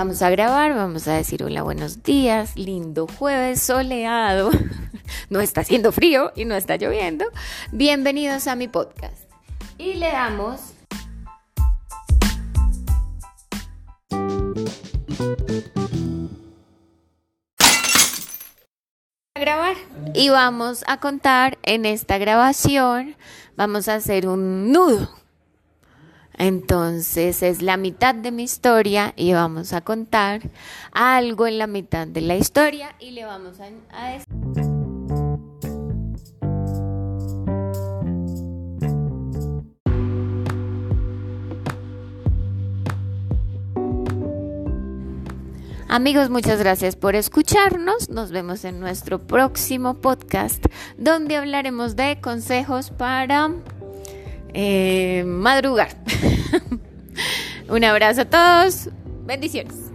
Vamos a grabar, vamos a decir hola, buenos días, lindo jueves soleado. No está haciendo frío y no está lloviendo. Bienvenidos a mi podcast. Y le damos grabar y vamos a contar en esta grabación, vamos a hacer un nudo. Entonces es la mitad de mi historia y vamos a contar algo en la mitad de la historia y le vamos a. Amigos, muchas gracias por escucharnos. Nos vemos en nuestro próximo podcast donde hablaremos de consejos para eh, madrugar. Un abrazo a todos. Bendiciones.